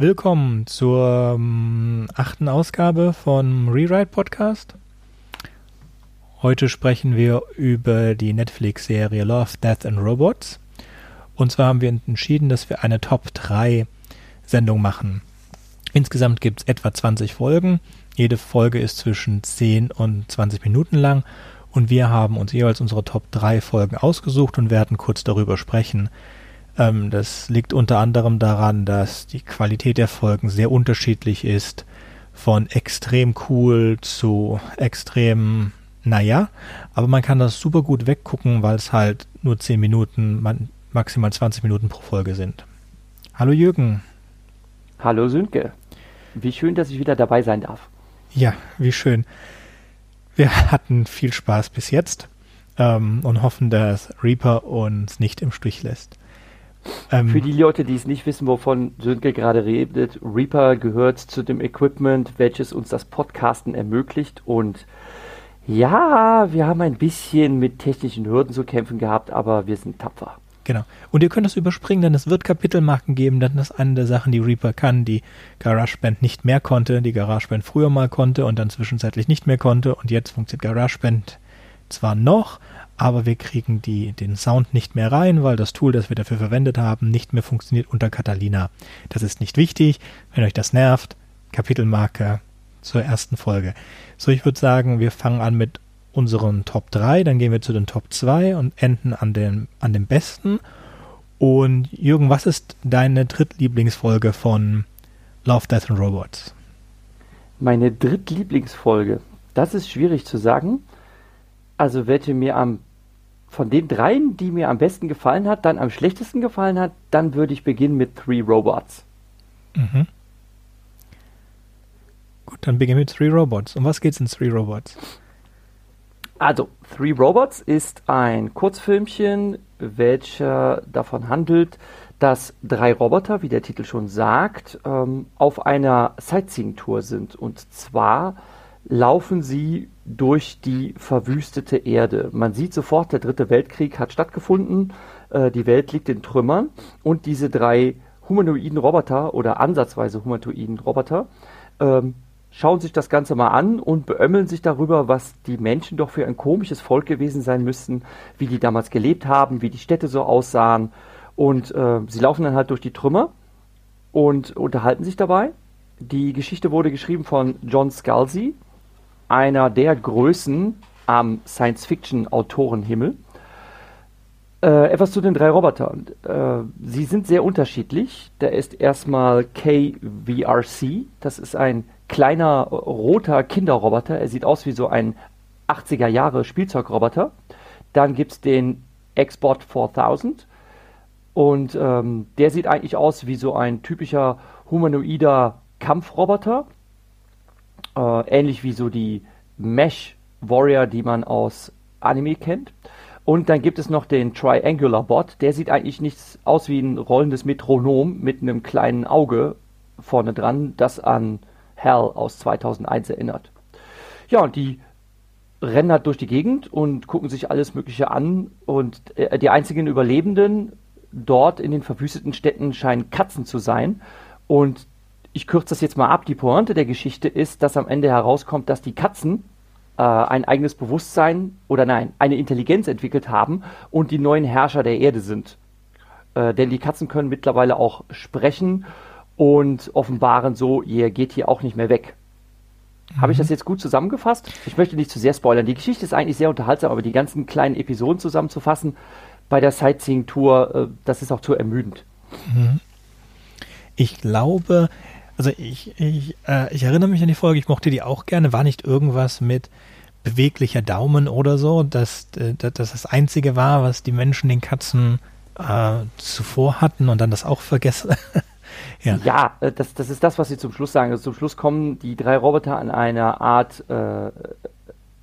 Willkommen zur ähm, achten Ausgabe vom Rewrite Podcast. Heute sprechen wir über die Netflix-Serie Love, Death and Robots. Und zwar haben wir entschieden, dass wir eine Top 3 Sendung machen. Insgesamt gibt es etwa 20 Folgen. Jede Folge ist zwischen 10 und 20 Minuten lang. Und wir haben uns jeweils unsere Top 3 Folgen ausgesucht und werden kurz darüber sprechen. Ähm, das liegt unter anderem daran, dass die Qualität der Folgen sehr unterschiedlich ist. Von extrem cool zu extrem, naja. Aber man kann das super gut weggucken, weil es halt nur 10 Minuten, maximal 20 Minuten pro Folge sind. Hallo Jürgen. Hallo Sönke. Wie schön, dass ich wieder dabei sein darf. Ja, wie schön. Wir hatten viel Spaß bis jetzt ähm, und hoffen, dass Reaper uns nicht im Stich lässt. Ähm, Für die Leute, die es nicht wissen, wovon Sönke gerade redet, Reaper gehört zu dem Equipment, welches uns das Podcasten ermöglicht. Und ja, wir haben ein bisschen mit technischen Hürden zu kämpfen gehabt, aber wir sind tapfer. Genau. Und ihr könnt das überspringen, denn es wird Kapitelmarken geben, denn das ist eine der Sachen, die Reaper kann, die GarageBand nicht mehr konnte, die GarageBand früher mal konnte und dann zwischenzeitlich nicht mehr konnte und jetzt funktioniert GarageBand zwar noch, aber wir kriegen die, den Sound nicht mehr rein, weil das Tool, das wir dafür verwendet haben, nicht mehr funktioniert unter Catalina. Das ist nicht wichtig. Wenn euch das nervt, Kapitelmarke zur ersten Folge. So, ich würde sagen, wir fangen an mit unseren Top 3, dann gehen wir zu den Top 2 und enden an dem, an dem besten. Und Jürgen, was ist deine drittlieblingsfolge von Love, Death and Robots? Meine drittlieblingsfolge, das ist schwierig zu sagen. Also welche mir am von den dreien, die mir am besten gefallen hat, dann am schlechtesten gefallen hat, dann würde ich beginnen mit Three Robots. Mhm. Gut, dann beginnen wir mit Three Robots. Um was geht's in Three Robots? Also, Three Robots ist ein Kurzfilmchen, welcher davon handelt, dass drei Roboter, wie der Titel schon sagt, ähm, auf einer Sightseeing-Tour sind. Und zwar laufen sie durch die verwüstete Erde. Man sieht sofort, der dritte Weltkrieg hat stattgefunden, äh, die Welt liegt in Trümmern und diese drei humanoiden Roboter oder ansatzweise humanoiden Roboter ähm, schauen sich das Ganze mal an und beömmeln sich darüber, was die Menschen doch für ein komisches Volk gewesen sein müssten, wie die damals gelebt haben, wie die Städte so aussahen. Und äh, sie laufen dann halt durch die Trümmer und unterhalten sich dabei. Die Geschichte wurde geschrieben von John Scalzi, einer der Größen am Science-Fiction-Autorenhimmel. Äh, etwas zu den drei Robotern. Äh, sie sind sehr unterschiedlich. Da ist erstmal KVRC. Das ist ein kleiner roter Kinderroboter. Er sieht aus wie so ein 80er Jahre Spielzeugroboter. Dann gibt es den Export 4000. Und ähm, der sieht eigentlich aus wie so ein typischer humanoider Kampfroboter äh, ähnlich wie so die Mesh Warrior, die man aus Anime kennt. Und dann gibt es noch den Triangular Bot. Der sieht eigentlich nichts aus wie ein rollendes Metronom mit einem kleinen Auge vorne dran, das an Hell aus 2001 erinnert. Ja, und die rennen halt durch die Gegend und gucken sich alles Mögliche an. Und äh, die einzigen Überlebenden dort in den verwüsteten Städten scheinen Katzen zu sein. Und ich kürze das jetzt mal ab. Die Pointe der Geschichte ist, dass am Ende herauskommt, dass die Katzen äh, ein eigenes Bewusstsein oder nein, eine Intelligenz entwickelt haben und die neuen Herrscher der Erde sind. Äh, denn die Katzen können mittlerweile auch sprechen und offenbaren so, ihr geht hier auch nicht mehr weg. Mhm. Habe ich das jetzt gut zusammengefasst? Ich möchte nicht zu sehr spoilern. Die Geschichte ist eigentlich sehr unterhaltsam, aber die ganzen kleinen Episoden zusammenzufassen bei der Sightseeing-Tour, äh, das ist auch zu ermüdend. Mhm. Ich glaube, also ich, ich, äh, ich erinnere mich an die Folge, ich mochte die auch gerne. War nicht irgendwas mit beweglicher Daumen oder so, dass, äh, dass das das Einzige war, was die Menschen den Katzen äh, zuvor hatten und dann das auch vergessen. ja, ja äh, das, das ist das, was sie zum Schluss sagen. Also zum Schluss kommen die drei Roboter an einer Art äh,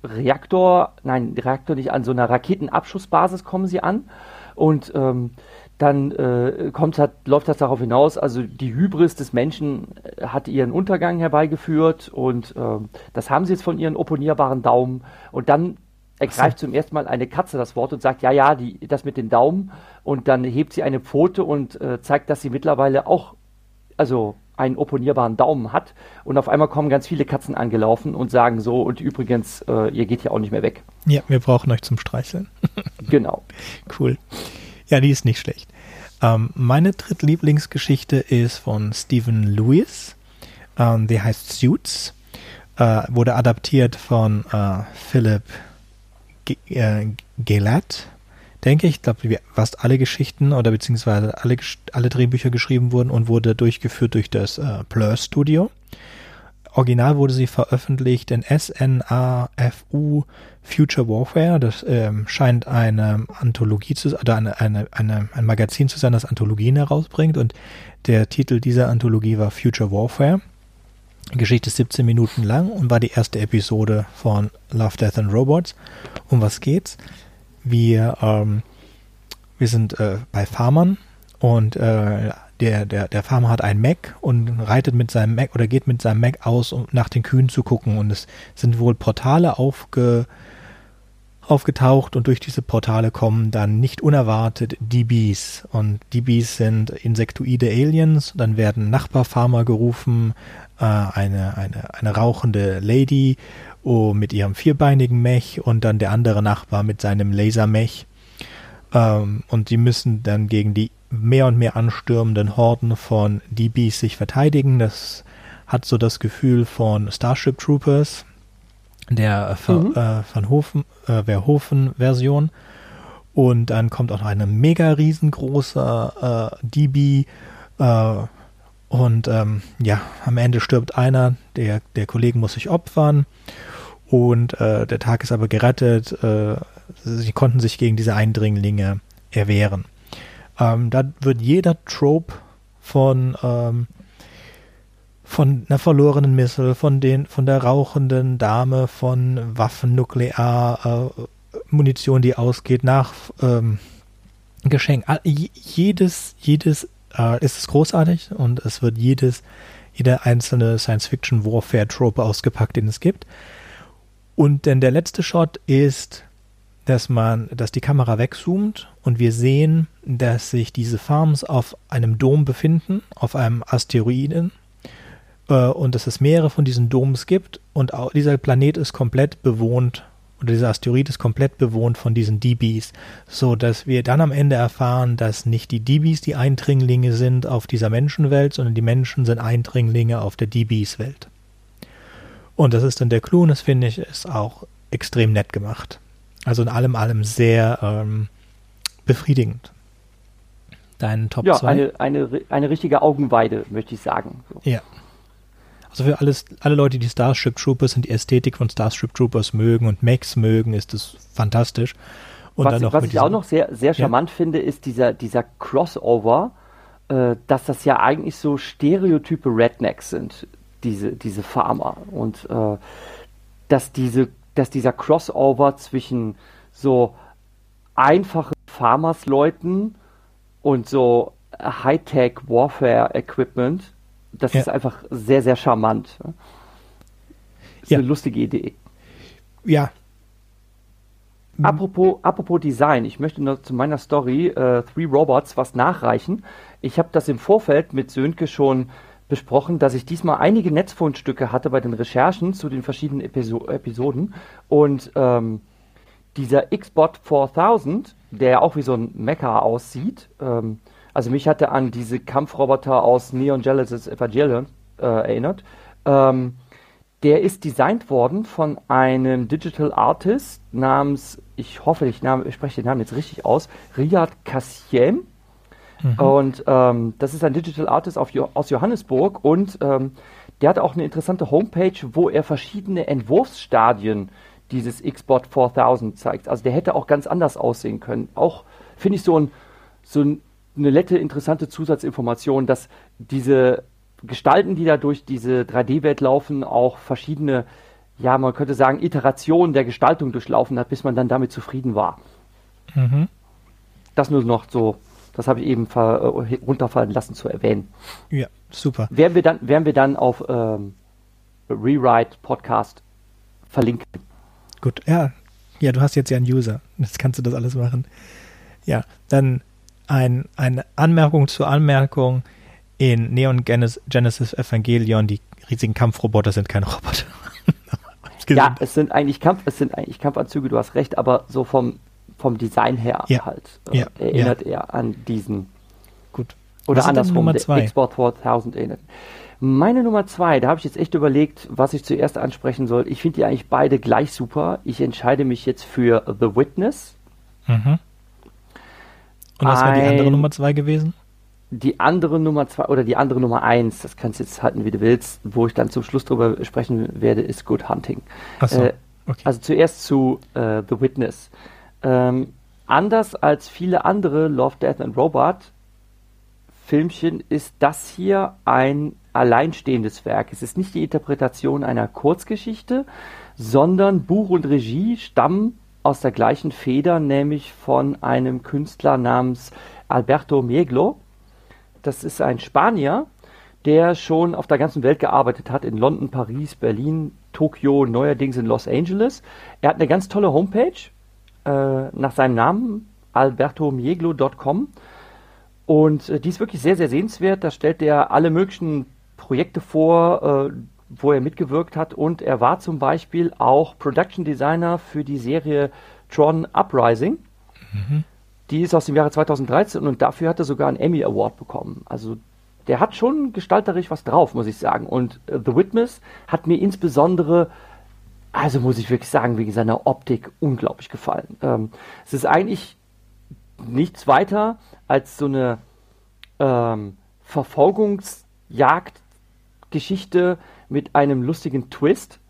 Reaktor, nein, Reaktor nicht, an so einer Raketenabschussbasis kommen sie an und ähm, dann äh, kommt halt, läuft das darauf hinaus, also die Hybris des Menschen äh, hat ihren Untergang herbeigeführt und äh, das haben sie jetzt von ihren opponierbaren Daumen und dann ergreift so. zum ersten Mal eine Katze das Wort und sagt, ja, ja, die, das mit den Daumen und dann hebt sie eine Pfote und äh, zeigt, dass sie mittlerweile auch, also einen opponierbaren Daumen hat und auf einmal kommen ganz viele Katzen angelaufen und sagen so und übrigens, äh, ihr geht ja auch nicht mehr weg. Ja, wir brauchen euch zum Streicheln. genau. Cool. Ja, die ist nicht schlecht. Ähm, meine drittlieblingsgeschichte ist von Stephen Lewis. Ähm, die heißt Suits. Äh, wurde adaptiert von äh, Philip G äh, denke ich. Ich glaube, fast alle Geschichten oder beziehungsweise alle, alle Drehbücher geschrieben wurden und wurde durchgeführt durch das äh, Blur Studio. Original wurde sie veröffentlicht in SNAFU Future Warfare. Das ähm, scheint eine Anthologie zu oder eine, eine, eine, ein Magazin zu sein, das Anthologien herausbringt. Und der Titel dieser Anthologie war Future Warfare. Die Geschichte ist 17 Minuten lang und war die erste Episode von Love, Death and Robots. Um was geht's? Wir, ähm, wir sind äh, bei Farmern und äh, der, der, der Farmer hat ein Mac und reitet mit seinem Mac oder geht mit seinem Mac aus, um nach den Kühen zu gucken. Und es sind wohl Portale aufge, aufgetaucht und durch diese Portale kommen dann nicht unerwartet DBs. Und DBs sind Insektoide Aliens. Dann werden Nachbarfarmer gerufen, äh, eine, eine, eine rauchende Lady oh, mit ihrem vierbeinigen Mech und dann der andere Nachbar mit seinem Lasermech. Ähm, und die müssen dann gegen die mehr und mehr anstürmenden Horden von DBs sich verteidigen. Das hat so das Gefühl von Starship Troopers, der äh, mhm. äh, Van Hofen, äh, Verhoeven-Version. Und dann kommt auch noch eine mega riesengroße äh, DB. Äh, und ähm, ja, am Ende stirbt einer, der, der Kollegen muss sich opfern. Und äh, der Tag ist aber gerettet. Äh, sie konnten sich gegen diese Eindringlinge erwehren. Ähm, da wird jeder Trope von ähm, von einer verlorenen Missile, von den, von der rauchenden Dame, von Waffen, Nuklear, äh, Munition, die ausgeht, nach ähm, Geschenk. Jedes, jedes äh, ist es großartig und es wird jedes, jeder einzelne Science-Fiction-Warfare-Trope ausgepackt, den es gibt. Und denn der letzte Shot ist dass man, dass die Kamera wegzoomt und wir sehen, dass sich diese Farms auf einem Dom befinden, auf einem Asteroiden äh, und dass es mehrere von diesen Doms gibt und auch dieser Planet ist komplett bewohnt oder dieser Asteroid ist komplett bewohnt von diesen DBs, so dass wir dann am Ende erfahren, dass nicht die DBs die Eindringlinge sind auf dieser Menschenwelt, sondern die Menschen sind Eindringlinge auf der DBs Welt. Und das ist dann der Clou und das finde ich ist auch extrem nett gemacht. Also in allem allem sehr ähm, befriedigend. Dein Top 2? Ja, eine, eine, eine richtige Augenweide, möchte ich sagen. So. Ja. Also für alles, alle Leute, die Starship Troopers und die Ästhetik von Starship Troopers mögen und Max mögen, ist das fantastisch. Und was, was ich auch noch sehr, sehr charmant ja. finde, ist dieser, dieser Crossover, äh, dass das ja eigentlich so stereotype Rednecks sind, diese, diese Farmer. Und äh, dass diese dass dieser Crossover zwischen so einfachen Farmers-Leuten und so Hightech Warfare Equipment, das ja. ist einfach sehr, sehr charmant. Ist ja. eine lustige Idee. Ja. Apropos, apropos Design, ich möchte noch zu meiner Story äh, Three Robots was nachreichen. Ich habe das im Vorfeld mit Sönke schon besprochen, dass ich diesmal einige Netzfundstücke hatte bei den Recherchen zu den verschiedenen Episo Episoden und ähm, dieser Xbot 4000, der ja auch wie so ein Mecha aussieht, ähm, also mich hatte an diese Kampfroboter aus Neon Genesis Evangelion äh, erinnert, ähm, der ist designt worden von einem Digital Artist namens, ich hoffe, ich, Name, ich spreche den Namen jetzt richtig aus, Riyad Kassiem Mhm. Und ähm, das ist ein Digital Artist auf, aus Johannesburg und ähm, der hat auch eine interessante Homepage, wo er verschiedene Entwurfsstadien dieses Xbot 4000 zeigt. Also der hätte auch ganz anders aussehen können. Auch finde ich so, ein, so ein, eine nette, interessante Zusatzinformation, dass diese Gestalten, die da durch diese 3D-Welt laufen, auch verschiedene, ja, man könnte sagen, Iterationen der Gestaltung durchlaufen hat, bis man dann damit zufrieden war. Mhm. Das nur noch so das habe ich eben äh, runterfallen lassen zu erwähnen. Ja, super. Werden wir dann, werden wir dann auf ähm, Rewrite Podcast verlinken. Gut, ja. Ja, du hast jetzt ja einen User. Jetzt kannst du das alles machen. Ja, dann ein, eine Anmerkung zur Anmerkung. in Neon Genesis Evangelion die riesigen Kampfroboter sind keine Roboter. ja, es sind eigentlich Kampf, es sind eigentlich Kampfanzüge, du hast recht, aber so vom, vom Design her ja. halt äh, ja. erinnert ja. er an diesen. Gut. Oder andersrum, der Export 4000 erinnert. Meine Nummer zwei, da habe ich jetzt echt überlegt, was ich zuerst ansprechen soll. Ich finde die eigentlich beide gleich super. Ich entscheide mich jetzt für The Witness. Mhm. Und was wäre die andere Nummer zwei gewesen? Die andere Nummer zwei oder die andere Nummer eins, das kannst du jetzt halten, wie du willst, wo ich dann zum Schluss drüber sprechen werde, ist Good Hunting. Ach so, äh, okay. Also zuerst zu äh, The Witness. Ähm, anders als viele andere Love, Death and Robot Filmchen ist das hier ein alleinstehendes Werk. Es ist nicht die Interpretation einer Kurzgeschichte, sondern Buch und Regie stammen aus der gleichen Feder, nämlich von einem Künstler namens Alberto Mieglo. Das ist ein Spanier, der schon auf der ganzen Welt gearbeitet hat, in London, Paris, Berlin, Tokio, neuerdings in Los Angeles. Er hat eine ganz tolle Homepage äh, nach seinem Namen, albertomieglo.com. Und äh, die ist wirklich sehr, sehr sehenswert. Da stellt er alle möglichen Projekte vor, äh, wo er mitgewirkt hat. Und er war zum Beispiel auch Production Designer für die Serie Tron Uprising. Mhm. Die ist aus dem Jahre 2013 und dafür hat er sogar einen Emmy Award bekommen. Also der hat schon gestalterisch was drauf, muss ich sagen. Und äh, The Witness hat mir insbesondere, also muss ich wirklich sagen, wegen seiner Optik unglaublich gefallen. Ähm, es ist eigentlich nichts weiter als so eine ähm, Verfolgungsjagdgeschichte mit einem lustigen Twist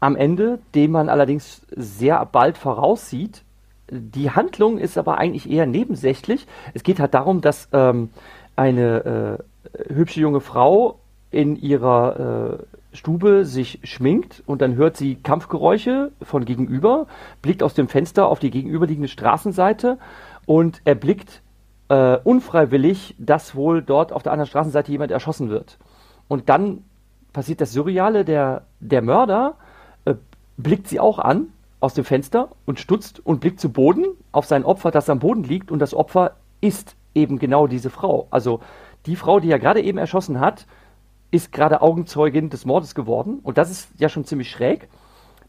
am Ende, den man allerdings sehr bald voraussieht. Die Handlung ist aber eigentlich eher nebensächlich. Es geht halt darum, dass ähm, eine äh, hübsche junge Frau in ihrer äh, Stube sich schminkt und dann hört sie Kampfgeräusche von gegenüber, blickt aus dem Fenster auf die gegenüberliegende Straßenseite und erblickt äh, unfreiwillig, dass wohl dort auf der anderen Straßenseite jemand erschossen wird. Und dann passiert das Surreale, der, der Mörder äh, blickt sie auch an aus dem Fenster und stutzt und blickt zu Boden auf sein Opfer, das am Boden liegt und das Opfer ist eben genau diese Frau. Also die Frau, die er gerade eben erschossen hat, ist gerade Augenzeugin des Mordes geworden und das ist ja schon ziemlich schräg.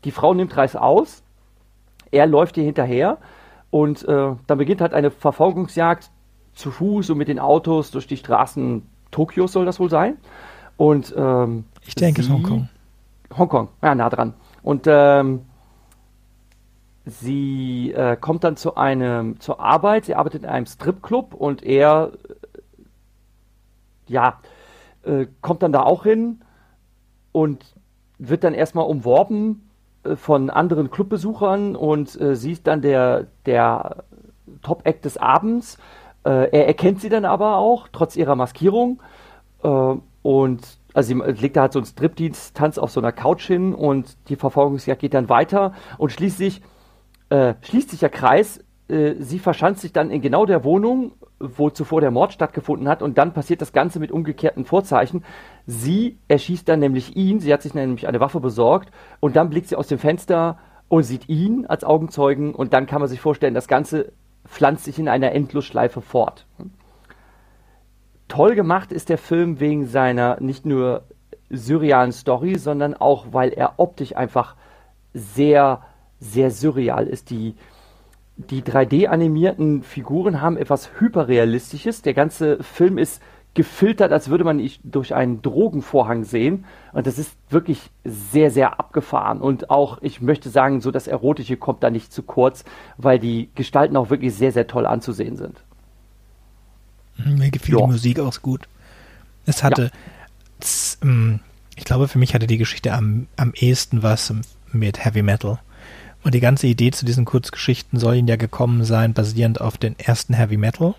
Die Frau nimmt Reis aus, er läuft ihr hinterher und äh, dann beginnt halt eine Verfolgungsjagd zu Fuß und mit den Autos durch die Straßen Tokios soll das wohl sein. Und ähm, ich denke sie, Hongkong. Hongkong, ja, nah dran. Und ähm, sie äh, kommt dann zu einem zur Arbeit. Sie arbeitet in einem Stripclub und er ja äh, kommt dann da auch hin und wird dann erstmal umworben äh, von anderen Clubbesuchern und äh, sie ist dann der der Top-Act des Abends äh, er erkennt sie dann aber auch, trotz ihrer Maskierung. Äh, und also sie legt da halt so einen Striptease-Tanz auf so einer Couch hin und die Verfolgungsjagd geht dann weiter und schließlich äh, schließt sich der Kreis. Äh, sie verschanzt sich dann in genau der Wohnung, wo zuvor der Mord stattgefunden hat und dann passiert das Ganze mit umgekehrten Vorzeichen. Sie erschießt dann nämlich ihn, sie hat sich nämlich eine Waffe besorgt und dann blickt sie aus dem Fenster und sieht ihn als Augenzeugen und dann kann man sich vorstellen, das Ganze pflanzt sich in einer Endlosschleife fort. Toll gemacht ist der Film wegen seiner nicht nur surrealen Story, sondern auch, weil er optisch einfach sehr, sehr surreal ist. Die, die 3D-animierten Figuren haben etwas Hyperrealistisches. Der ganze Film ist gefiltert, als würde man ihn durch einen Drogenvorhang sehen. Und das ist wirklich sehr, sehr abgefahren. Und auch, ich möchte sagen, so das Erotische kommt da nicht zu kurz, weil die Gestalten auch wirklich sehr, sehr toll anzusehen sind. Mhm, mir gefiel ja. die Musik auch gut. Es hatte, ja. Ähm, ich glaube, für mich hatte die Geschichte am, am ehesten was mit Heavy Metal. Und die ganze Idee zu diesen Kurzgeschichten soll ihnen ja gekommen sein, basierend auf den ersten Heavy Metal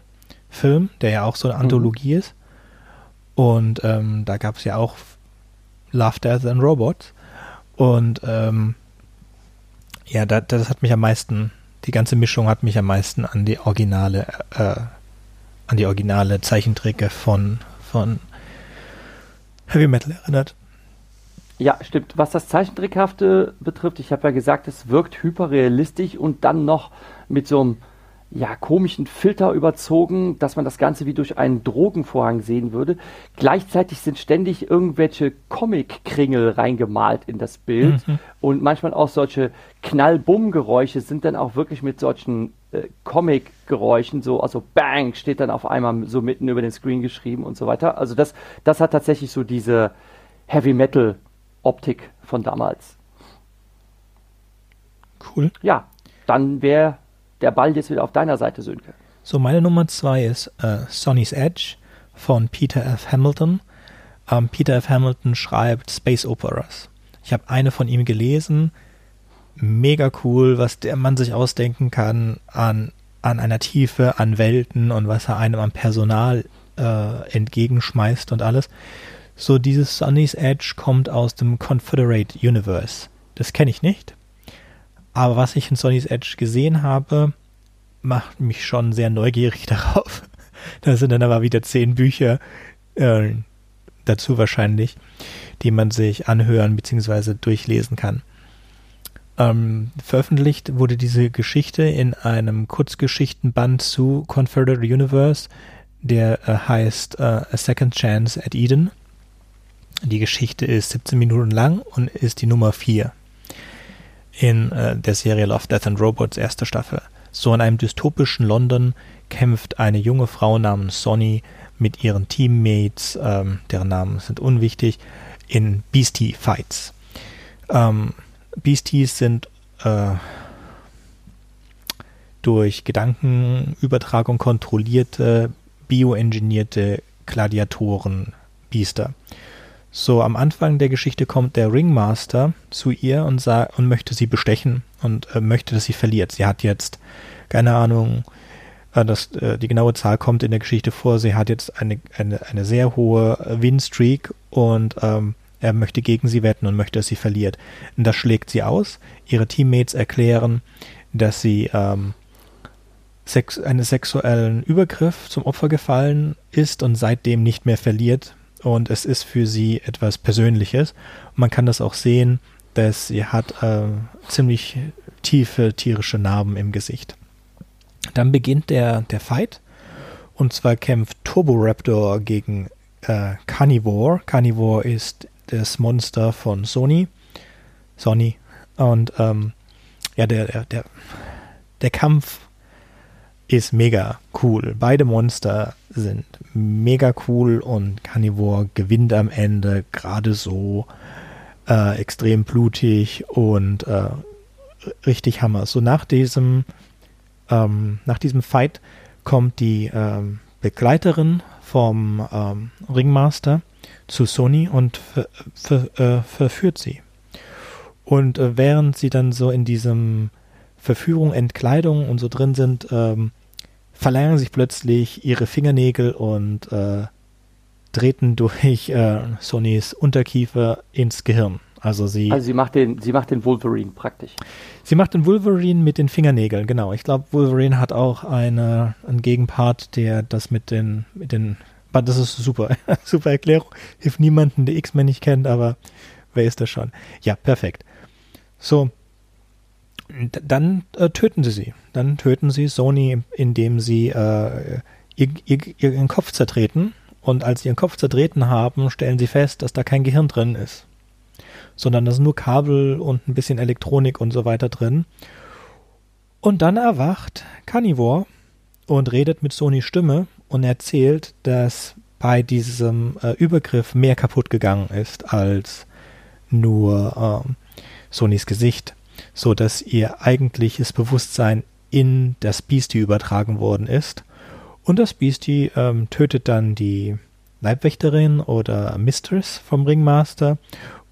Film, der ja auch so eine mhm. Anthologie mhm. ist. Und ähm, da gab es ja auch Love, Death and Robots. Und ähm, ja, da, das hat mich am meisten, die ganze Mischung hat mich am meisten an die originale, äh, an die originale Zeichentricke von, von Heavy Metal erinnert. Ja, stimmt. Was das Zeichentrickhafte betrifft, ich habe ja gesagt, es wirkt hyperrealistisch und dann noch mit so einem ja, komischen Filter überzogen, dass man das Ganze wie durch einen Drogenvorhang sehen würde. Gleichzeitig sind ständig irgendwelche Comic-Kringel reingemalt in das Bild mhm. und manchmal auch solche Knall-Bumm-Geräusche sind dann auch wirklich mit solchen äh, Comic-Geräuschen, so, also Bang steht dann auf einmal so mitten über den Screen geschrieben und so weiter. Also das, das hat tatsächlich so diese Heavy-Metal-Optik von damals. Cool. Ja, dann wäre der Ball jetzt wieder auf deiner Seite, Sönke. So, meine Nummer zwei ist äh, Sonny's Edge von Peter F. Hamilton. Ähm, Peter F. Hamilton schreibt Space Operas. Ich habe eine von ihm gelesen. Mega cool, was der Mann sich ausdenken kann an, an einer Tiefe, an Welten und was er einem am Personal äh, entgegenschmeißt und alles. So, dieses Sonny's Edge kommt aus dem Confederate Universe. Das kenne ich nicht. Aber was ich in Sony's Edge gesehen habe, macht mich schon sehr neugierig darauf. Da sind dann aber wieder zehn Bücher äh, dazu wahrscheinlich, die man sich anhören bzw. durchlesen kann. Ähm, veröffentlicht wurde diese Geschichte in einem Kurzgeschichtenband zu Confederate Universe, der äh, heißt äh, A Second Chance at Eden. Die Geschichte ist 17 Minuten lang und ist die Nummer 4 in äh, der Serie Love, Death and Robots erste Staffel. So in einem dystopischen London kämpft eine junge Frau namens Sonny mit ihren Teammates, ähm, deren Namen sind unwichtig, in Beastie-Fights. Ähm, Beasties sind äh, durch Gedankenübertragung kontrollierte, bioengineerte Gladiatoren, Biester. So, am Anfang der Geschichte kommt der Ringmaster zu ihr und, sagt, und möchte sie bestechen und äh, möchte, dass sie verliert. Sie hat jetzt, keine Ahnung, äh, das, äh, die genaue Zahl kommt in der Geschichte vor, sie hat jetzt eine, eine, eine sehr hohe Winstreak und ähm, er möchte gegen sie wetten und möchte, dass sie verliert. Und das schlägt sie aus. Ihre Teammates erklären, dass sie ähm, sex einen sexuellen Übergriff zum Opfer gefallen ist und seitdem nicht mehr verliert und es ist für sie etwas Persönliches. man kann das auch sehen, dass sie hat äh, ziemlich tiefe tierische Narben im Gesicht. Dann beginnt der, der Fight und zwar kämpft Turboraptor gegen äh, Carnivore. Carnivore ist das Monster von Sony. Sony. Und ähm, ja, der, der, der, der Kampf ist mega cool. Beide Monster sind mega cool und Carnivore gewinnt am Ende gerade so äh, extrem blutig und äh, richtig Hammer. So nach diesem ähm, nach diesem Fight kommt die ähm, Begleiterin vom ähm, Ringmaster zu Sony und ver, ver, äh, verführt sie. Und äh, während sie dann so in diesem Verführung, Entkleidung und so drin sind, ähm, verlängern sich plötzlich ihre Fingernägel und äh, treten durch äh, Sonys Unterkiefer ins Gehirn. Also sie, also sie macht den, sie macht den Wolverine praktisch. Sie macht den Wolverine mit den Fingernägeln, genau. Ich glaube, Wolverine hat auch eine, einen Gegenpart, der das mit den, mit den, das ist super, super Erklärung. Hilft niemanden, der X-Men nicht kennt, aber wer ist das schon? Ja, perfekt. So, dann äh, töten sie sie. Dann töten sie Sony, indem sie äh, ihr, ihr, ihren Kopf zertreten. Und als sie ihren Kopf zertreten haben, stellen sie fest, dass da kein Gehirn drin ist. Sondern da sind nur Kabel und ein bisschen Elektronik und so weiter drin. Und dann erwacht Carnivore und redet mit Sonys Stimme und erzählt, dass bei diesem äh, Übergriff mehr kaputt gegangen ist als nur äh, Sonys Gesicht so dass ihr eigentliches Bewusstsein in das Beastie übertragen worden ist. Und das Beastie ähm, tötet dann die Leibwächterin oder Mistress vom Ringmaster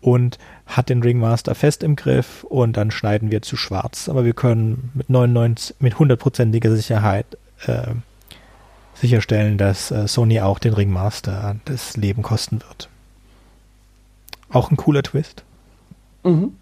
und hat den Ringmaster fest im Griff und dann schneiden wir zu schwarz. Aber wir können mit 99, mit hundertprozentiger Sicherheit äh, sicherstellen, dass äh, Sony auch den Ringmaster das Leben kosten wird. Auch ein cooler Twist. Mhm.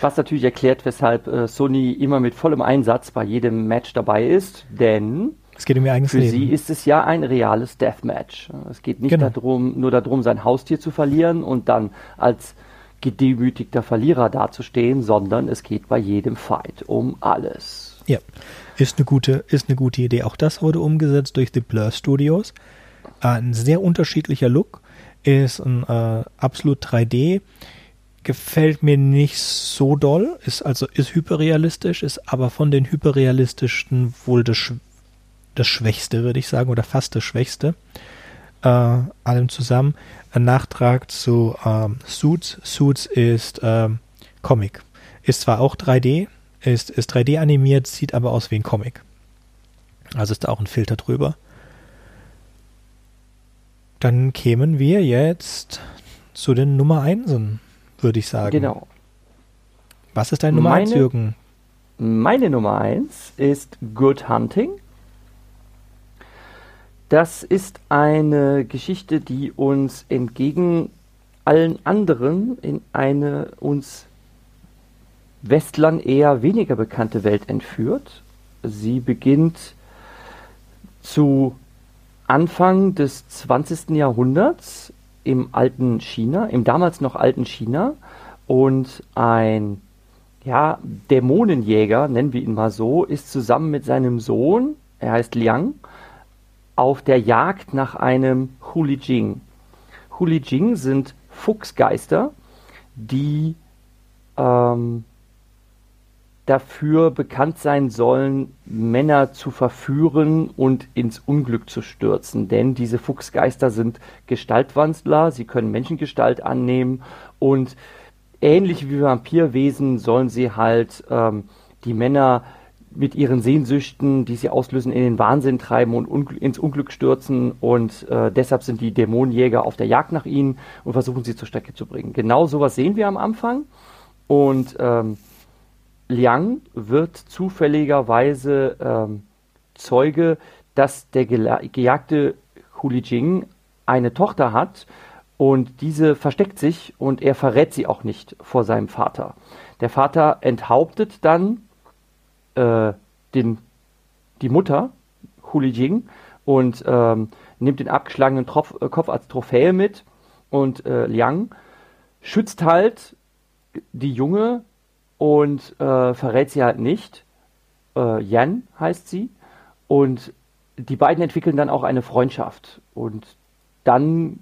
Was natürlich erklärt, weshalb äh, Sony immer mit vollem Einsatz bei jedem Match dabei ist, denn es geht um ihr eigenes für Leben. sie ist es ja ein reales Deathmatch. Es geht nicht genau. darum, nur darum, sein Haustier zu verlieren und dann als gedemütigter Verlierer dazustehen, sondern es geht bei jedem Fight um alles. Ja, ist eine gute, ist eine gute Idee. Auch das wurde umgesetzt durch die Blur Studios. Ein sehr unterschiedlicher Look, ist ein äh, absolut 3D, gefällt mir nicht so doll, ist also ist hyperrealistisch, ist aber von den hyperrealistischen wohl das, das Schwächste, würde ich sagen, oder fast das Schwächste. Äh, allem zusammen. Ein Nachtrag zu ähm, Suits. Suits ist ähm, Comic. Ist zwar auch 3D, ist, ist 3D animiert, sieht aber aus wie ein Comic. Also ist da auch ein Filter drüber. Dann kämen wir jetzt zu den Nummer 1, würde ich sagen. Genau. Was ist deine Nummer 1, Jürgen? Meine Nummer 1 ist Good Hunting. Das ist eine Geschichte, die uns entgegen allen anderen in eine uns Westlern eher weniger bekannte Welt entführt. Sie beginnt zu Anfang des 20. Jahrhunderts im alten China, im damals noch alten China und ein ja, Dämonenjäger, nennen wir ihn mal so, ist zusammen mit seinem Sohn, er heißt Liang, auf der Jagd nach einem Hulijing. Hulijing sind Fuchsgeister, die ähm, dafür bekannt sein sollen, Männer zu verführen und ins Unglück zu stürzen. Denn diese Fuchsgeister sind Gestaltwandler, sie können Menschengestalt annehmen und ähnlich wie Vampirwesen sollen sie halt ähm, die Männer mit ihren Sehnsüchten, die sie auslösen, in den Wahnsinn treiben und un ins Unglück stürzen. Und äh, deshalb sind die Dämonenjäger auf der Jagd nach ihnen und versuchen sie zur Strecke zu bringen. Genau sowas sehen wir am Anfang. Und ähm, Liang wird zufälligerweise ähm, Zeuge, dass der gejagte Huli Jing eine Tochter hat und diese versteckt sich und er verrät sie auch nicht vor seinem Vater. Der Vater enthauptet dann äh, den, die Mutter, Huli Jing, und ähm, nimmt den abgeschlagenen Tropf, äh, Kopf als Trophäe mit und äh, Liang schützt halt die Junge und äh, verrät sie halt nicht. Äh, Yan heißt sie. Und die beiden entwickeln dann auch eine Freundschaft. Und dann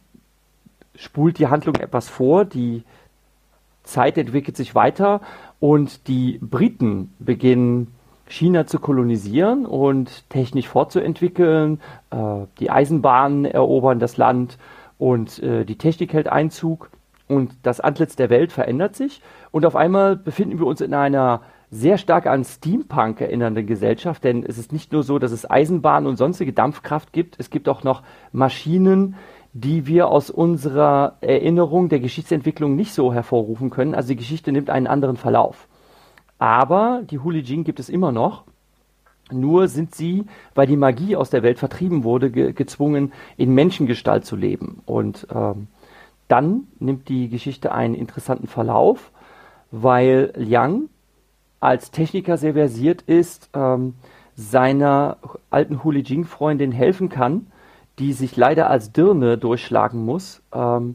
spult die Handlung etwas vor, die Zeit entwickelt sich weiter und die Briten beginnen China zu kolonisieren und technisch fortzuentwickeln. Äh, die Eisenbahnen erobern das Land und äh, die Technik hält Einzug und das Antlitz der Welt verändert sich und auf einmal befinden wir uns in einer sehr stark an Steampunk erinnernden Gesellschaft, denn es ist nicht nur so, dass es Eisenbahnen und sonstige Dampfkraft gibt, es gibt auch noch Maschinen, die wir aus unserer Erinnerung der Geschichtsentwicklung nicht so hervorrufen können. Also die Geschichte nimmt einen anderen Verlauf. Aber die Hulijing gibt es immer noch. Nur sind sie, weil die Magie aus der Welt vertrieben wurde, ge gezwungen, in Menschengestalt zu leben. Und ähm, dann nimmt die Geschichte einen interessanten Verlauf, weil Liang als Techniker sehr versiert ist, ähm, seiner alten Hulijing-Freundin helfen kann, die sich leider als Dirne durchschlagen muss, ähm,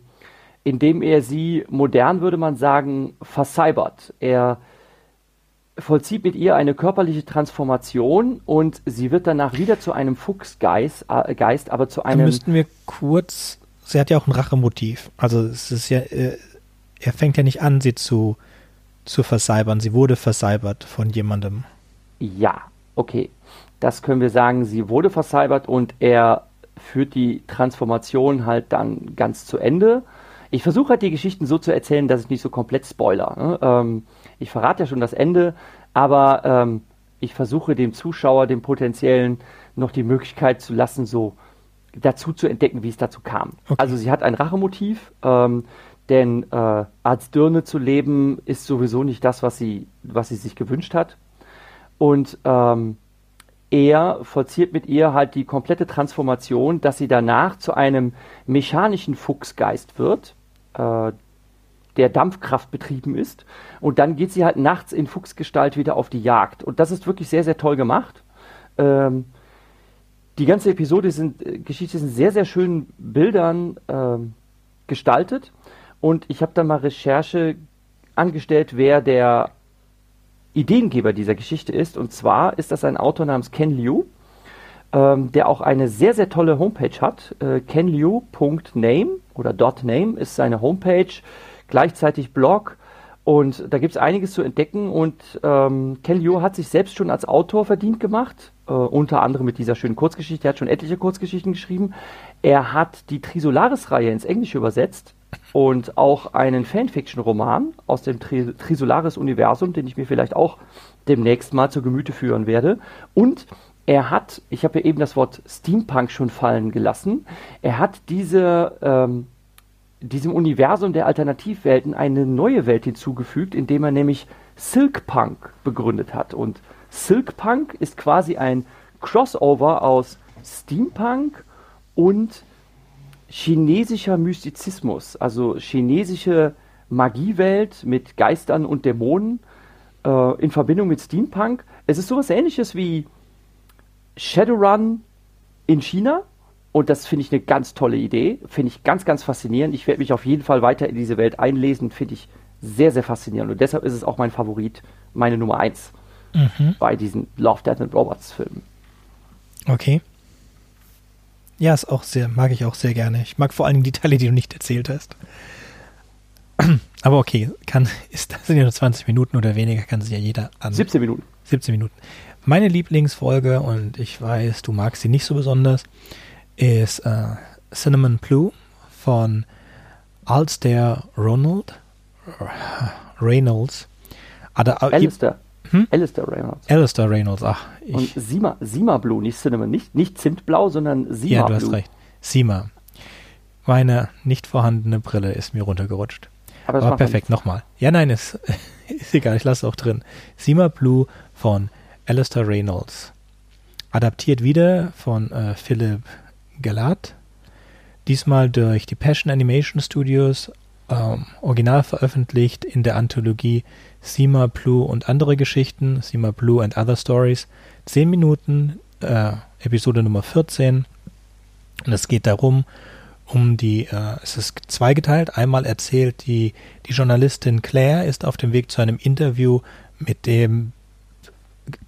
indem er sie, modern würde man sagen, vercybert. Er vollzieht mit ihr eine körperliche Transformation und sie wird danach wieder zu einem Fuchsgeist, äh, Geist, aber zu einem. Da müssten wir kurz sie hat ja auch ein Rachemotiv. Also es ist ja, äh, er fängt ja nicht an, sie zu, zu versalbern. Sie wurde versalbert von jemandem. Ja, okay. Das können wir sagen, sie wurde versalbert und er führt die Transformation halt dann ganz zu Ende. Ich versuche halt die Geschichten so zu erzählen, dass ich nicht so komplett spoiler. Ne? Ähm, ich verrate ja schon das Ende, aber ähm, ich versuche dem Zuschauer, dem potenziellen, noch die Möglichkeit zu lassen, so dazu zu entdecken, wie es dazu kam. Okay. Also sie hat ein Rachemotiv, ähm, denn äh, als Dirne zu leben ist sowieso nicht das, was sie, was sie sich gewünscht hat. Und ähm, er vollzieht mit ihr halt die komplette Transformation, dass sie danach zu einem mechanischen Fuchsgeist wird, äh, der Dampfkraft betrieben ist. Und dann geht sie halt nachts in Fuchsgestalt wieder auf die Jagd. Und das ist wirklich sehr, sehr toll gemacht. Ähm, die ganze Episode sind, äh, Geschichte sind sehr, sehr schönen Bildern äh, gestaltet. Und ich habe dann mal Recherche angestellt, wer der Ideengeber dieser Geschichte ist. Und zwar ist das ein Autor namens Ken Liu, ähm, der auch eine sehr, sehr tolle Homepage hat. Äh, kenliu.name oder .name ist seine Homepage, gleichzeitig Blog. Und da gibt es einiges zu entdecken. Und ähm, Ken Liu hat sich selbst schon als Autor verdient gemacht, äh, unter anderem mit dieser schönen Kurzgeschichte. Er hat schon etliche Kurzgeschichten geschrieben. Er hat die Trisolaris-Reihe ins Englische übersetzt und auch einen Fanfiction-Roman aus dem Tri Trisolaris-Universum, den ich mir vielleicht auch demnächst mal zu Gemüte führen werde. Und er hat, ich habe ja eben das Wort Steampunk schon fallen gelassen, er hat diese, ähm, diesem Universum der Alternativwelten eine neue Welt hinzugefügt, indem er nämlich Silkpunk begründet hat. Und Silkpunk ist quasi ein Crossover aus Steampunk und chinesischer Mystizismus, also chinesische Magiewelt mit Geistern und Dämonen äh, in Verbindung mit Steampunk. Es ist sowas ähnliches wie Shadowrun in China. Und das finde ich eine ganz tolle Idee. Finde ich ganz, ganz faszinierend. Ich werde mich auf jeden Fall weiter in diese Welt einlesen. Finde ich sehr, sehr faszinierend. Und deshalb ist es auch mein Favorit, meine Nummer 1 mhm. bei diesen Love, Death and Robots Filmen. Okay. Ja, ist auch sehr, mag ich auch sehr gerne. Ich mag vor allem die Teile, die du nicht erzählt hast. Aber okay, kann, ist, das sind ja nur 20 Minuten oder weniger, kann sich ja jeder an. 17 Minuten. 17 Minuten. Meine Lieblingsfolge, und ich weiß, du magst sie nicht so besonders, ist äh, Cinnamon Blue von Alstair Ronald Reynolds. Alistair. Hm? Alistair Reynolds. Alistair Reynolds, ach. Ich. Und Sima, Sima Blue, nicht Cinnamon, nicht, nicht Zimtblau, sondern Sima Blue. Ja, du hast recht. Sima. Meine nicht vorhandene Brille ist mir runtergerutscht. Aber, Aber perfekt, nochmal. Ja, nein, ist, ist egal, ich lasse es auch drin. Sima Blue von Alistair Reynolds. Adaptiert wieder von äh, Philip Galat. Diesmal durch die Passion Animation Studios. Ähm, original veröffentlicht in der Anthologie Sima Blue und andere Geschichten, Sima Blue and Other Stories. Zehn Minuten, äh, Episode Nummer 14. Und es geht darum, um die, äh, es ist zweigeteilt. Einmal erzählt die, die Journalistin Claire ist auf dem Weg zu einem Interview mit dem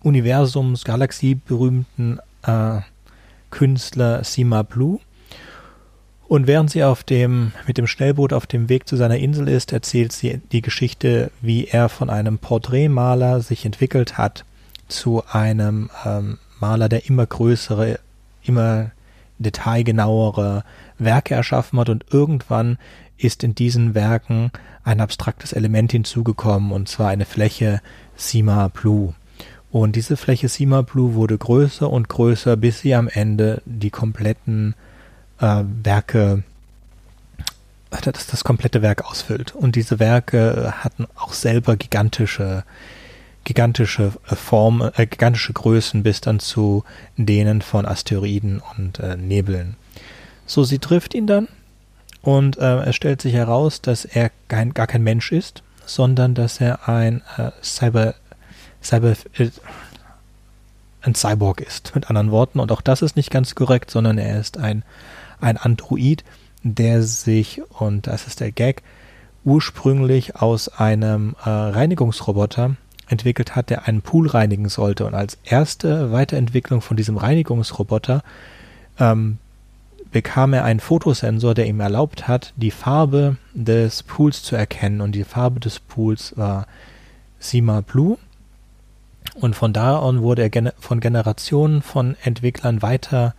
Universums, Galaxie berühmten äh, Künstler Sima Blue. Und während sie auf dem, mit dem Schnellboot auf dem Weg zu seiner Insel ist, erzählt sie die Geschichte, wie er von einem Porträtmaler sich entwickelt hat zu einem ähm, Maler, der immer größere, immer detailgenauere Werke erschaffen hat und irgendwann ist in diesen Werken ein abstraktes Element hinzugekommen und zwar eine Fläche Sima Blue. Und diese Fläche Sima Blue wurde größer und größer, bis sie am Ende die kompletten äh, Werke, das, das komplette Werk ausfüllt. Und diese Werke hatten auch selber gigantische, gigantische äh, Formen, äh, gigantische Größen bis dann zu denen von Asteroiden und äh, Nebeln. So, sie trifft ihn dann und äh, es stellt sich heraus, dass er kein, gar kein Mensch ist, sondern dass er ein äh, Cyber, Cyber, ein Cyborg ist, mit anderen Worten. Und auch das ist nicht ganz korrekt, sondern er ist ein ein Android, der sich, und das ist der Gag, ursprünglich aus einem äh, Reinigungsroboter entwickelt hat, der einen Pool reinigen sollte. Und als erste Weiterentwicklung von diesem Reinigungsroboter ähm, bekam er einen Fotosensor, der ihm erlaubt hat, die Farbe des Pools zu erkennen. Und die Farbe des Pools war Sima Blue. Und von da an wurde er von Generationen von Entwicklern weiter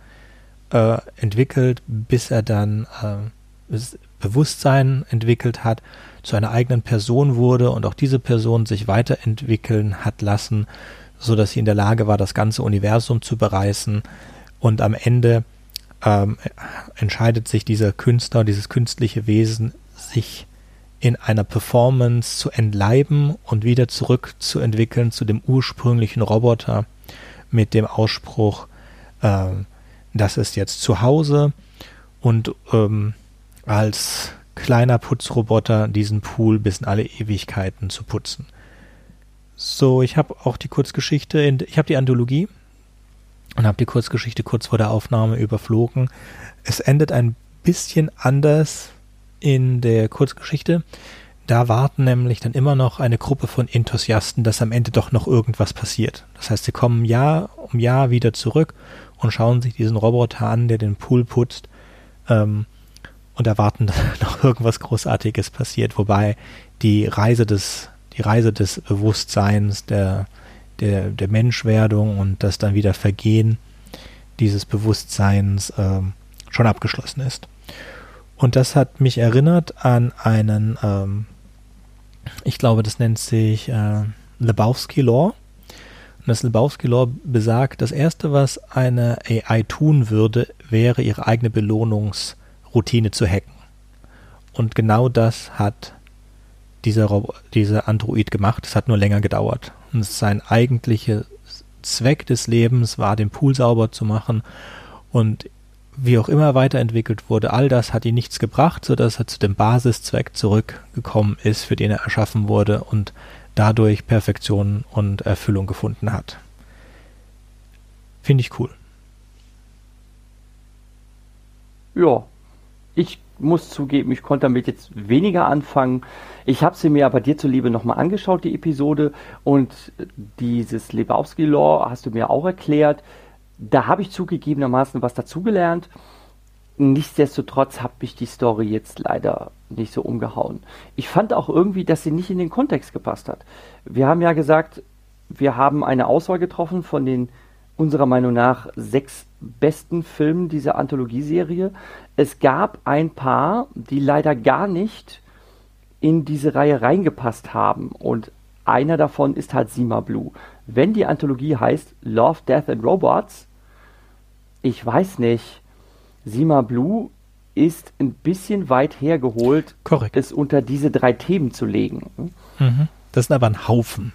äh, entwickelt, bis er dann äh, Bewusstsein entwickelt hat, zu einer eigenen Person wurde und auch diese Person sich weiterentwickeln hat lassen, so dass sie in der Lage war, das ganze Universum zu bereißen. Und am Ende ähm, entscheidet sich dieser Künstler, dieses künstliche Wesen, sich in einer Performance zu entleiben und wieder zurückzuentwickeln zu dem ursprünglichen Roboter mit dem Ausspruch, äh, das ist jetzt zu Hause und ähm, als kleiner Putzroboter diesen Pool bis in alle Ewigkeiten zu putzen. So, ich habe auch die Kurzgeschichte, in, ich habe die Anthologie und habe die Kurzgeschichte kurz vor der Aufnahme überflogen. Es endet ein bisschen anders in der Kurzgeschichte, da warten nämlich dann immer noch eine Gruppe von Enthusiasten, dass am Ende doch noch irgendwas passiert. Das heißt, sie kommen Jahr um Jahr wieder zurück und schauen sich diesen Roboter an, der den Pool putzt ähm, und erwarten, dass noch irgendwas Großartiges passiert. Wobei die Reise des, die Reise des Bewusstseins, der, der, der Menschwerdung und das dann wieder Vergehen dieses Bewusstseins ähm, schon abgeschlossen ist. Und das hat mich erinnert an einen, ähm, ich glaube, das nennt sich äh, Lebowski Law. Und das Lebowski Law besagt, das Erste, was eine AI tun würde, wäre ihre eigene Belohnungsroutine zu hacken. Und genau das hat dieser, dieser Android gemacht. Es hat nur länger gedauert. Und sein eigentlicher Zweck des Lebens war, den Pool sauber zu machen. Und wie auch immer weiterentwickelt wurde, all das hat ihm nichts gebracht, sodass er zu dem Basiszweck zurückgekommen ist, für den er erschaffen wurde und dadurch Perfektion und Erfüllung gefunden hat. Finde ich cool. Ja, ich muss zugeben, ich konnte damit jetzt weniger anfangen. Ich habe sie mir aber dir zuliebe nochmal angeschaut, die Episode, und dieses Lebowski-Law hast du mir auch erklärt. Da habe ich zugegebenermaßen was dazugelernt. Nichtsdestotrotz hat mich die Story jetzt leider nicht so umgehauen. Ich fand auch irgendwie, dass sie nicht in den Kontext gepasst hat. Wir haben ja gesagt, wir haben eine Auswahl getroffen von den unserer Meinung nach sechs besten Filmen dieser Anthologieserie. Es gab ein paar, die leider gar nicht in diese Reihe reingepasst haben. Und einer davon ist halt Sima Blue. Wenn die Anthologie heißt Love, Death and Robots, ich weiß nicht, Sima Blue ist ein bisschen weit hergeholt, Korrekt. es unter diese drei Themen zu legen. Mhm. Das sind aber ein Haufen.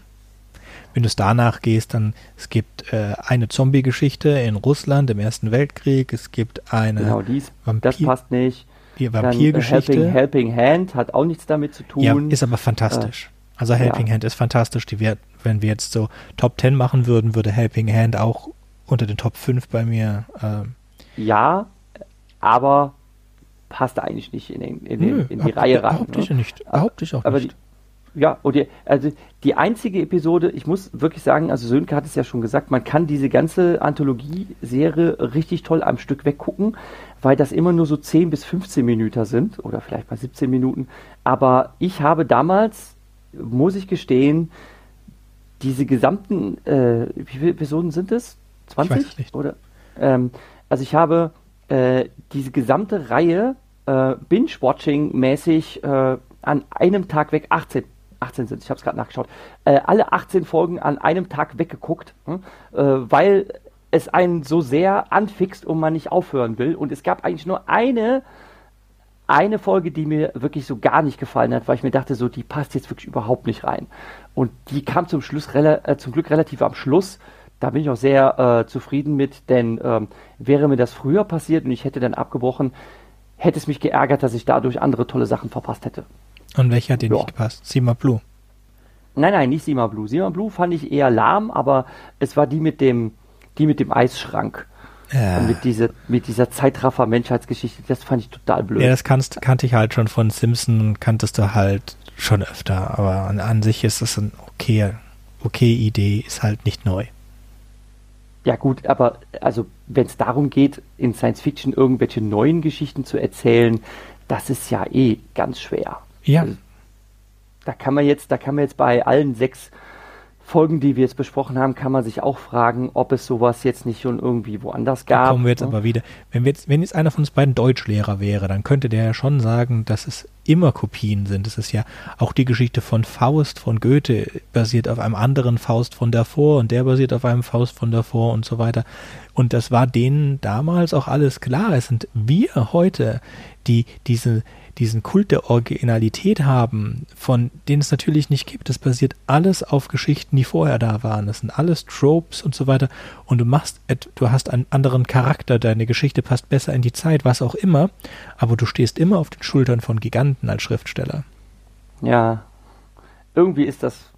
Wenn du es danach gehst, dann es gibt äh, eine Zombie-Geschichte in Russland im Ersten Weltkrieg, es gibt eine Genau, dies, Vampir das passt nicht. Die äh, Vampirgeschichte. Helping, Helping, Hand hat auch nichts damit zu tun. Ja, ist aber fantastisch. Also Helping ja. Hand ist fantastisch. Die wär, wenn wir jetzt so Top 10 machen würden, würde Helping Hand auch unter den Top 5 bei mir. Ähm, ja, aber passt eigentlich nicht in, den, in, den, in die Reihe rein. Behaupte ne? ich nicht. Behaupte ich auch aber nicht. Die, ja, und die, also die einzige Episode, ich muss wirklich sagen, also Sönke hat es ja schon gesagt, man kann diese ganze Anthologie-Serie richtig toll am Stück weggucken, weil das immer nur so 10 bis 15 Minuten sind oder vielleicht mal 17 Minuten. Aber ich habe damals, muss ich gestehen, diese gesamten, äh, wie viele Episoden sind es? 20? Ich weiß nicht. Oder, ähm, also ich habe äh, diese gesamte Reihe äh, Binge-Watching-mäßig äh, an einem Tag weg, 18, 18 sind, ich habe es gerade nachgeschaut, äh, alle 18 Folgen an einem Tag weggeguckt, hm? äh, weil es einen so sehr anfixt und man nicht aufhören will. Und es gab eigentlich nur eine, eine Folge, die mir wirklich so gar nicht gefallen hat, weil ich mir dachte, so, die passt jetzt wirklich überhaupt nicht rein. Und die kam zum Schluss, äh, zum Glück relativ am Schluss. Da bin ich auch sehr äh, zufrieden mit, denn ähm, wäre mir das früher passiert und ich hätte dann abgebrochen, hätte es mich geärgert, dass ich dadurch andere tolle Sachen verpasst hätte. Und welche hat dir ja. nicht gepasst? Sima Blue? Nein, nein, nicht Sima Blue. Sima Blue fand ich eher lahm, aber es war die mit dem, die mit dem Eisschrank. Ja. Mit, diese, mit dieser Zeitraffer-Menschheitsgeschichte, das fand ich total blöd. Ja, das kannst, kannte ich halt schon von Simpson kanntest du halt schon öfter, aber an, an sich ist das eine okay, okay Idee, ist halt nicht neu. Ja gut, aber also wenn es darum geht, in Science Fiction irgendwelche neuen Geschichten zu erzählen, das ist ja eh ganz schwer. Ja. Also, da kann man jetzt, da kann man jetzt bei allen sechs Folgen, die wir jetzt besprochen haben, kann man sich auch fragen, ob es sowas jetzt nicht schon irgendwie woanders gab. Da kommen wir jetzt ne? aber wieder. Wenn, wir jetzt, wenn jetzt einer von uns beiden Deutschlehrer wäre, dann könnte der ja schon sagen, dass es immer Kopien sind. Es ist ja auch die Geschichte von Faust von Goethe basiert auf einem anderen Faust von davor und der basiert auf einem Faust von davor und so weiter. Und das war denen damals auch alles klar. Es sind wir heute, die diese diesen Kult der Originalität haben, von denen es natürlich nicht gibt. Das basiert alles auf Geschichten, die vorher da waren. Das sind alles Tropes und so weiter. Und du machst, du hast einen anderen Charakter, deine Geschichte passt besser in die Zeit, was auch immer. Aber du stehst immer auf den Schultern von Giganten als Schriftsteller. Ja, irgendwie ist das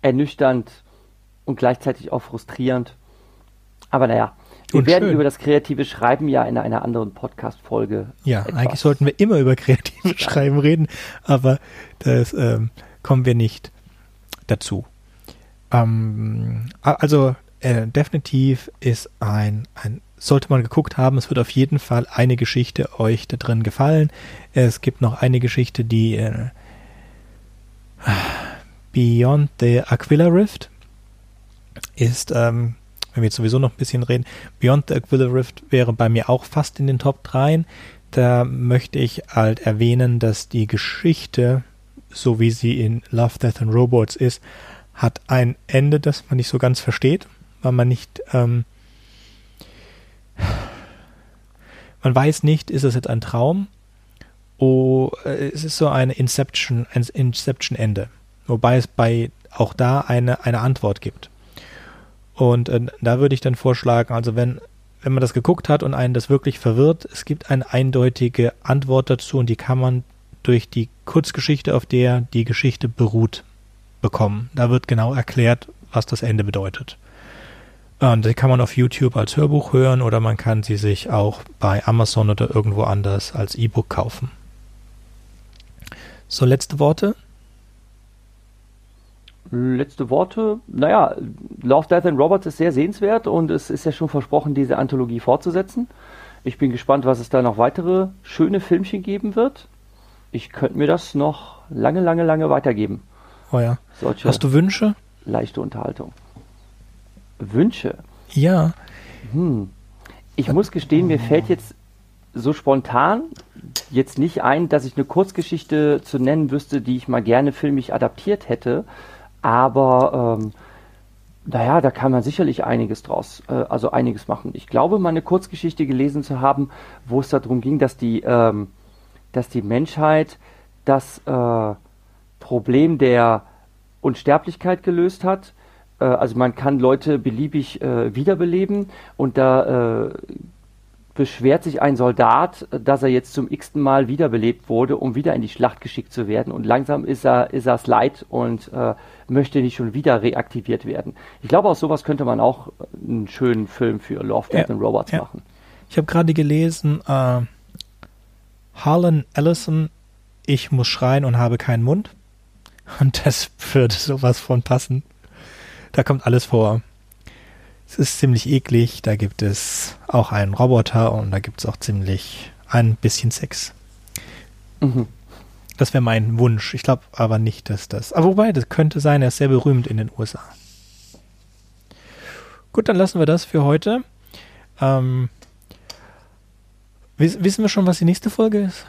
ernüchternd und gleichzeitig auch frustrierend. Aber naja, Wir Und werden schön. über das kreative Schreiben ja in einer anderen Podcast-Folge. Ja, etwas- eigentlich sollten wir immer über kreatives Schreiben reden, aber das ähm, kommen wir nicht dazu. Ähm, also äh, definitiv ist ein, ein, sollte man geguckt haben, es wird auf jeden Fall eine Geschichte euch da drin gefallen. Es gibt noch eine Geschichte, die äh, Beyond the Aquila Rift ist, ähm, wenn wir jetzt sowieso noch ein bisschen reden, Beyond the Aquila Rift wäre bei mir auch fast in den Top 3. Da möchte ich halt erwähnen, dass die Geschichte, so wie sie in Love, Death and Robots ist, hat ein Ende, das man nicht so ganz versteht, weil man nicht, ähm, man weiß nicht, ist es jetzt ein Traum Oh, es ist so eine Inception, ein Inception-Ende. Wobei es bei auch da eine, eine Antwort gibt. Und äh, da würde ich dann vorschlagen, also wenn, wenn man das geguckt hat und einen das wirklich verwirrt, es gibt eine eindeutige Antwort dazu und die kann man durch die Kurzgeschichte, auf der die Geschichte beruht, bekommen. Da wird genau erklärt, was das Ende bedeutet. Und die kann man auf YouTube als Hörbuch hören oder man kann sie sich auch bei Amazon oder irgendwo anders als E-Book kaufen. So, letzte Worte? Letzte Worte. Naja, Love, Death and Robots ist sehr sehenswert und es ist ja schon versprochen, diese Anthologie fortzusetzen. Ich bin gespannt, was es da noch weitere schöne Filmchen geben wird. Ich könnte mir das noch lange, lange, lange weitergeben. Oh ja. Solche Hast du Wünsche? leichte Unterhaltung. Wünsche. Ja. Hm. Ich muss gestehen, mir fällt jetzt so spontan jetzt nicht ein, dass ich eine Kurzgeschichte zu nennen wüsste, die ich mal gerne filmisch adaptiert hätte. Aber ähm, naja, da kann man sicherlich einiges draus, äh, also einiges machen. Ich glaube, mal eine Kurzgeschichte gelesen zu haben, wo es darum ging, dass die, ähm, dass die Menschheit das äh, Problem der Unsterblichkeit gelöst hat. Äh, also man kann Leute beliebig äh, wiederbeleben und da äh, beschwert sich ein Soldat, dass er jetzt zum x-ten Mal wiederbelebt wurde, um wieder in die Schlacht geschickt zu werden. Und langsam ist er ist er's leid und äh, möchte nicht schon wieder reaktiviert werden. Ich glaube, aus sowas könnte man auch äh, einen schönen Film für Love, Death Ja, and Robots ja. machen. Ich habe gerade gelesen, äh, Harlan Ellison, ich muss schreien und habe keinen Mund. Und das würde sowas von passen. Da kommt alles vor. Es ist ziemlich eklig, da gibt es auch einen Roboter und da gibt es auch ziemlich ein bisschen Sex. Mhm. Das wäre mein Wunsch. Ich glaube aber nicht, dass das. Aber wobei, das könnte sein, er ist sehr berühmt in den USA. Gut, dann lassen wir das für heute. Ähm, wiss, wissen wir schon, was die nächste Folge ist?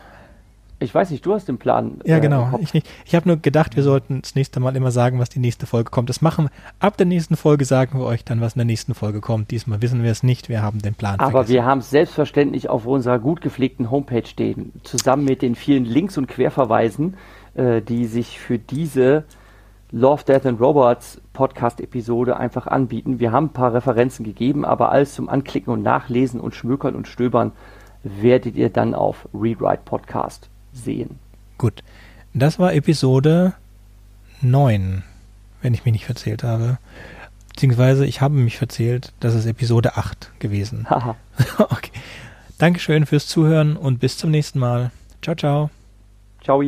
Ich weiß nicht, du hast den Plan. Ja, äh, genau. Ich, nicht. ich habe nur gedacht, wir sollten das nächste Mal immer sagen, was die nächste Folge kommt. Das machen wir. Ab der nächsten Folge sagen wir euch dann, was in der nächsten Folge kommt. Diesmal wissen wir es nicht. Wir haben den Plan Aber vergessen. wir haben es selbstverständlich auf unserer gut gepflegten Homepage stehen, zusammen mit den vielen Links und Querverweisen, äh, die sich für diese Love, Death and Robots Podcast-Episode einfach anbieten. Wir haben ein paar Referenzen gegeben, aber alles zum Anklicken und Nachlesen und Schmökern und Stöbern werdet ihr dann auf Rewrite Podcast sehen. Gut. Das war Episode 9, wenn ich mich nicht verzählt habe. Beziehungsweise ich habe mich verzählt, das ist Episode 8 gewesen. Haha. okay. Dankeschön fürs Zuhören und bis zum nächsten Mal. Ciao, ciao. Ciao.